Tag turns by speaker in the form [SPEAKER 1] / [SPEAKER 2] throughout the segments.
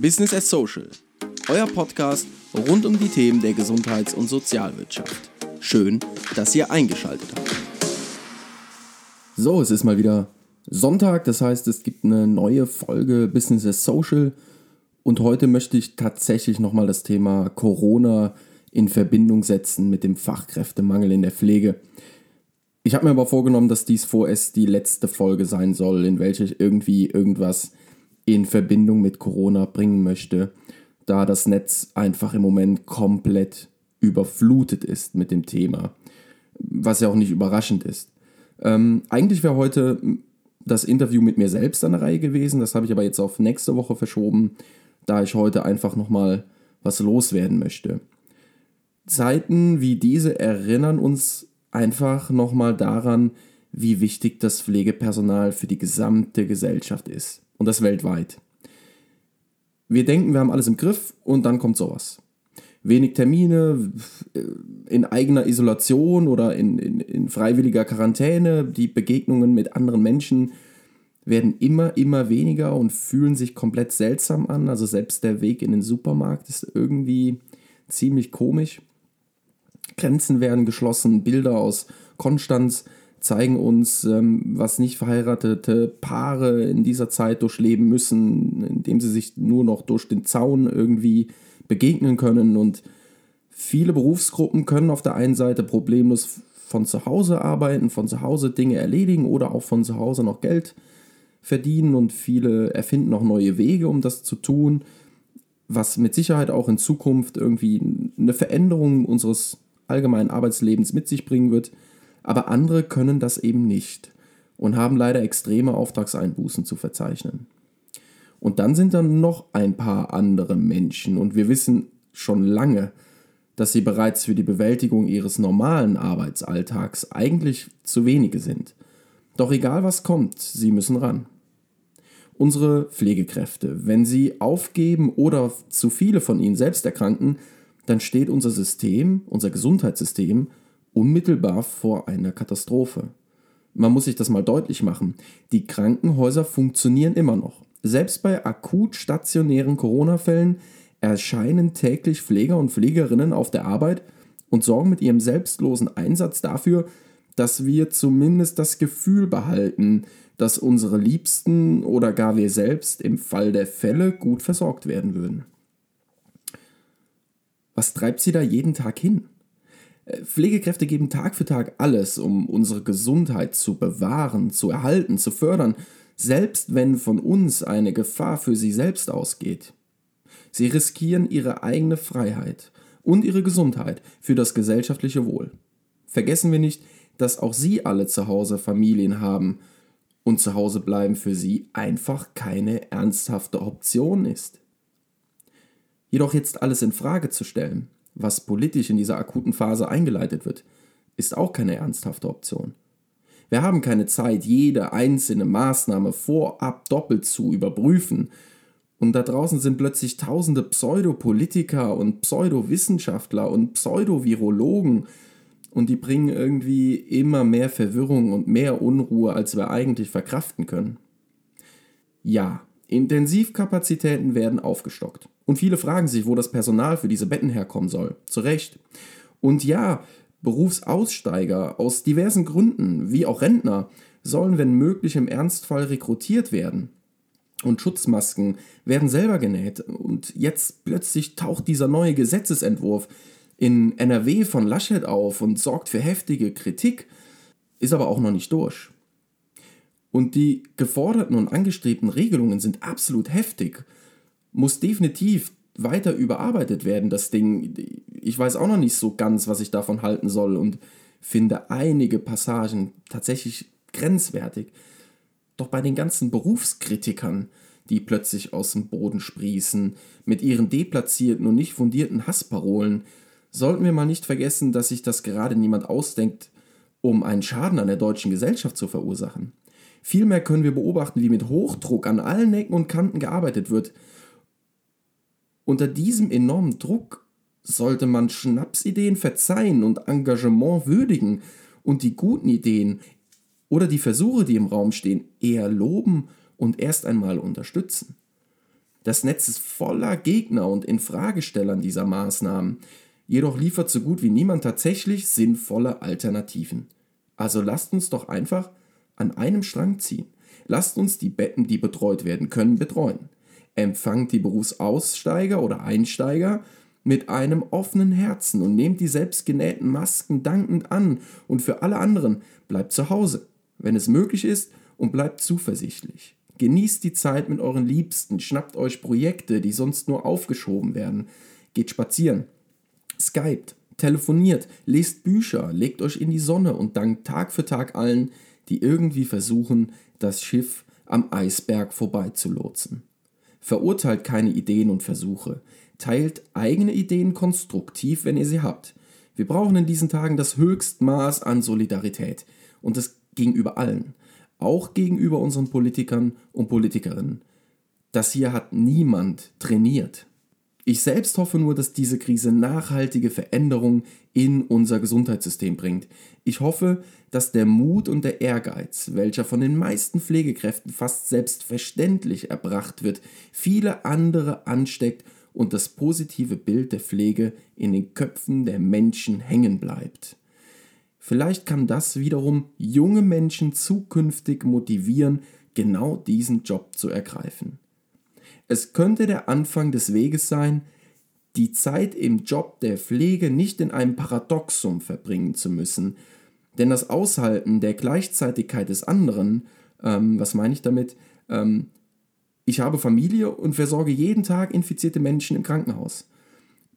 [SPEAKER 1] Business as Social, euer Podcast rund um die Themen der Gesundheits- und Sozialwirtschaft. Schön, dass ihr eingeschaltet habt. So, es ist mal wieder Sonntag, das heißt, es gibt eine neue Folge Business as Social und heute möchte ich tatsächlich nochmal das Thema Corona in Verbindung setzen mit dem Fachkräftemangel in der Pflege. Ich habe mir aber vorgenommen, dass dies vorerst die letzte Folge sein soll, in welcher ich irgendwie irgendwas in Verbindung mit Corona bringen möchte, da das Netz einfach im Moment komplett überflutet ist mit dem Thema, was ja auch nicht überraschend ist. Ähm, eigentlich wäre heute das Interview mit mir selbst an der Reihe gewesen, das habe ich aber jetzt auf nächste Woche verschoben, da ich heute einfach nochmal was loswerden möchte. Zeiten wie diese erinnern uns einfach nochmal daran, wie wichtig das Pflegepersonal für die gesamte Gesellschaft ist. Und das weltweit. Wir denken, wir haben alles im Griff und dann kommt sowas. Wenig Termine, äh, in eigener Isolation oder in, in, in freiwilliger Quarantäne, die Begegnungen mit anderen Menschen werden immer, immer weniger und fühlen sich komplett seltsam an. Also selbst der Weg in den Supermarkt ist irgendwie ziemlich komisch. Grenzen werden geschlossen, Bilder aus Konstanz zeigen uns, ähm, was nicht verheiratete Paare in dieser Zeit durchleben müssen, indem sie sich nur noch durch den Zaun irgendwie begegnen können. Und viele Berufsgruppen können auf der einen Seite problemlos von zu Hause arbeiten, von zu Hause Dinge erledigen oder auch von zu Hause noch Geld verdienen und viele erfinden auch neue Wege, um das zu tun, was mit Sicherheit auch in Zukunft irgendwie eine Veränderung unseres allgemeinen Arbeitslebens mit sich bringen wird aber andere können das eben nicht und haben leider extreme Auftragseinbußen zu verzeichnen. Und dann sind dann noch ein paar andere Menschen und wir wissen schon lange, dass sie bereits für die Bewältigung ihres normalen Arbeitsalltags eigentlich zu wenige sind. Doch egal was kommt, sie müssen ran. Unsere Pflegekräfte, wenn sie aufgeben oder zu viele von ihnen selbst erkranken, dann steht unser System, unser Gesundheitssystem unmittelbar vor einer Katastrophe. Man muss sich das mal deutlich machen. Die Krankenhäuser funktionieren immer noch. Selbst bei akut stationären Corona-Fällen erscheinen täglich Pfleger und Pflegerinnen auf der Arbeit und sorgen mit ihrem selbstlosen Einsatz dafür, dass wir zumindest das Gefühl behalten, dass unsere Liebsten oder gar wir selbst im Fall der Fälle gut versorgt werden würden. Was treibt sie da jeden Tag hin? Pflegekräfte geben Tag für Tag alles, um unsere Gesundheit zu bewahren, zu erhalten, zu fördern, selbst wenn von uns eine Gefahr für sie selbst ausgeht. Sie riskieren ihre eigene Freiheit und ihre Gesundheit für das gesellschaftliche Wohl. Vergessen wir nicht, dass auch Sie alle zu Hause Familien haben und zu Hause bleiben für Sie einfach keine ernsthafte Option ist. Jedoch jetzt alles in Frage zu stellen, was politisch in dieser akuten Phase eingeleitet wird, ist auch keine ernsthafte Option. Wir haben keine Zeit, jede einzelne Maßnahme vorab doppelt zu überprüfen. Und da draußen sind plötzlich tausende Pseudopolitiker und Pseudowissenschaftler und Pseudovirologen und die bringen irgendwie immer mehr Verwirrung und mehr Unruhe, als wir eigentlich verkraften können. Ja, Intensivkapazitäten werden aufgestockt. Und viele fragen sich, wo das Personal für diese Betten herkommen soll. Zu Recht. Und ja, Berufsaussteiger aus diversen Gründen, wie auch Rentner, sollen, wenn möglich, im Ernstfall rekrutiert werden. Und Schutzmasken werden selber genäht. Und jetzt plötzlich taucht dieser neue Gesetzesentwurf in NRW von Laschet auf und sorgt für heftige Kritik, ist aber auch noch nicht durch. Und die geforderten und angestrebten Regelungen sind absolut heftig. Muss definitiv weiter überarbeitet werden, das Ding. Ich weiß auch noch nicht so ganz, was ich davon halten soll und finde einige Passagen tatsächlich grenzwertig. Doch bei den ganzen Berufskritikern, die plötzlich aus dem Boden sprießen, mit ihren deplatzierten und nicht fundierten Hassparolen, sollten wir mal nicht vergessen, dass sich das gerade niemand ausdenkt, um einen Schaden an der deutschen Gesellschaft zu verursachen. Vielmehr können wir beobachten, wie mit Hochdruck an allen Ecken und Kanten gearbeitet wird. Unter diesem enormen Druck sollte man Schnapsideen verzeihen und Engagement würdigen und die guten Ideen oder die Versuche, die im Raum stehen, eher loben und erst einmal unterstützen. Das Netz ist voller Gegner und Infragestellern dieser Maßnahmen. Jedoch liefert so gut wie niemand tatsächlich sinnvolle Alternativen. Also lasst uns doch einfach an einem Strang ziehen. Lasst uns die Betten, die betreut werden können, betreuen. Empfangt die Berufsaussteiger oder Einsteiger mit einem offenen Herzen und nehmt die selbstgenähten Masken dankend an und für alle anderen bleibt zu Hause, wenn es möglich ist und bleibt zuversichtlich. Genießt die Zeit mit euren Liebsten, schnappt euch Projekte, die sonst nur aufgeschoben werden, geht spazieren, skypt, telefoniert, lest Bücher, legt euch in die Sonne und dankt Tag für Tag allen, die irgendwie versuchen, das Schiff am Eisberg vorbeizulotsen. Verurteilt keine Ideen und Versuche, teilt eigene Ideen konstruktiv, wenn ihr sie habt. Wir brauchen in diesen Tagen das Höchstmaß an Solidarität und das gegenüber allen, auch gegenüber unseren Politikern und Politikerinnen. Das hier hat niemand trainiert. Ich selbst hoffe nur, dass diese Krise nachhaltige Veränderungen in unser Gesundheitssystem bringt. Ich hoffe, dass der Mut und der Ehrgeiz, welcher von den meisten Pflegekräften fast selbstverständlich erbracht wird, viele andere ansteckt und das positive Bild der Pflege in den Köpfen der Menschen hängen bleibt. Vielleicht kann das wiederum junge Menschen zukünftig motivieren, genau diesen Job zu ergreifen. Es könnte der Anfang des Weges sein, die Zeit im Job der Pflege nicht in einem Paradoxum verbringen zu müssen. Denn das Aushalten der Gleichzeitigkeit des anderen, ähm, was meine ich damit? Ähm, ich habe Familie und versorge jeden Tag infizierte Menschen im Krankenhaus.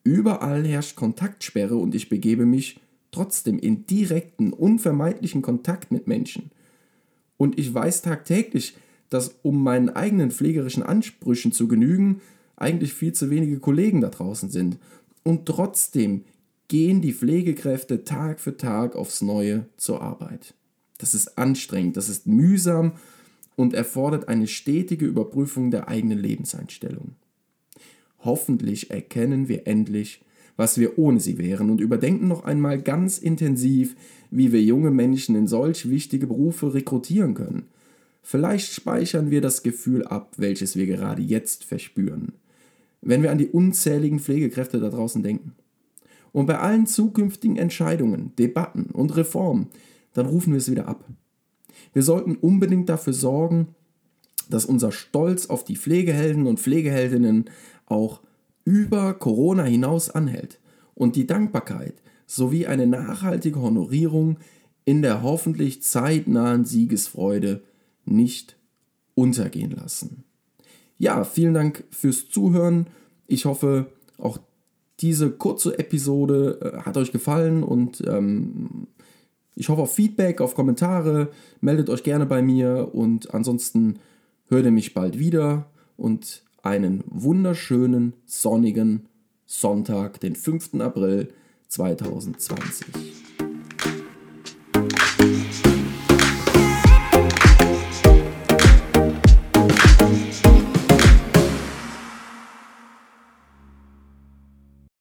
[SPEAKER 1] Überall herrscht Kontaktsperre und ich begebe mich trotzdem in direkten, unvermeidlichen Kontakt mit Menschen. Und ich weiß tagtäglich, dass um meinen eigenen pflegerischen Ansprüchen zu genügen, eigentlich viel zu wenige Kollegen da draußen sind. Und trotzdem gehen die Pflegekräfte Tag für Tag aufs Neue zur Arbeit. Das ist anstrengend, das ist mühsam und erfordert eine stetige Überprüfung der eigenen Lebenseinstellung. Hoffentlich erkennen wir endlich, was wir ohne sie wären und überdenken noch einmal ganz intensiv, wie wir junge Menschen in solch wichtige Berufe rekrutieren können. Vielleicht speichern wir das Gefühl ab, welches wir gerade jetzt verspüren, wenn wir an die unzähligen Pflegekräfte da draußen denken. Und bei allen zukünftigen Entscheidungen, Debatten und Reformen, dann rufen wir es wieder ab. Wir sollten unbedingt dafür sorgen, dass unser Stolz auf die Pflegehelden und Pflegeheldinnen auch über Corona hinaus anhält und die Dankbarkeit sowie eine nachhaltige Honorierung in der hoffentlich zeitnahen Siegesfreude nicht untergehen lassen. Ja, vielen Dank fürs Zuhören. Ich hoffe, auch diese kurze Episode äh, hat euch gefallen und ähm, ich hoffe auf Feedback, auf Kommentare. Meldet euch gerne bei mir und ansonsten hört ihr mich bald wieder und einen wunderschönen sonnigen Sonntag, den 5. April 2020.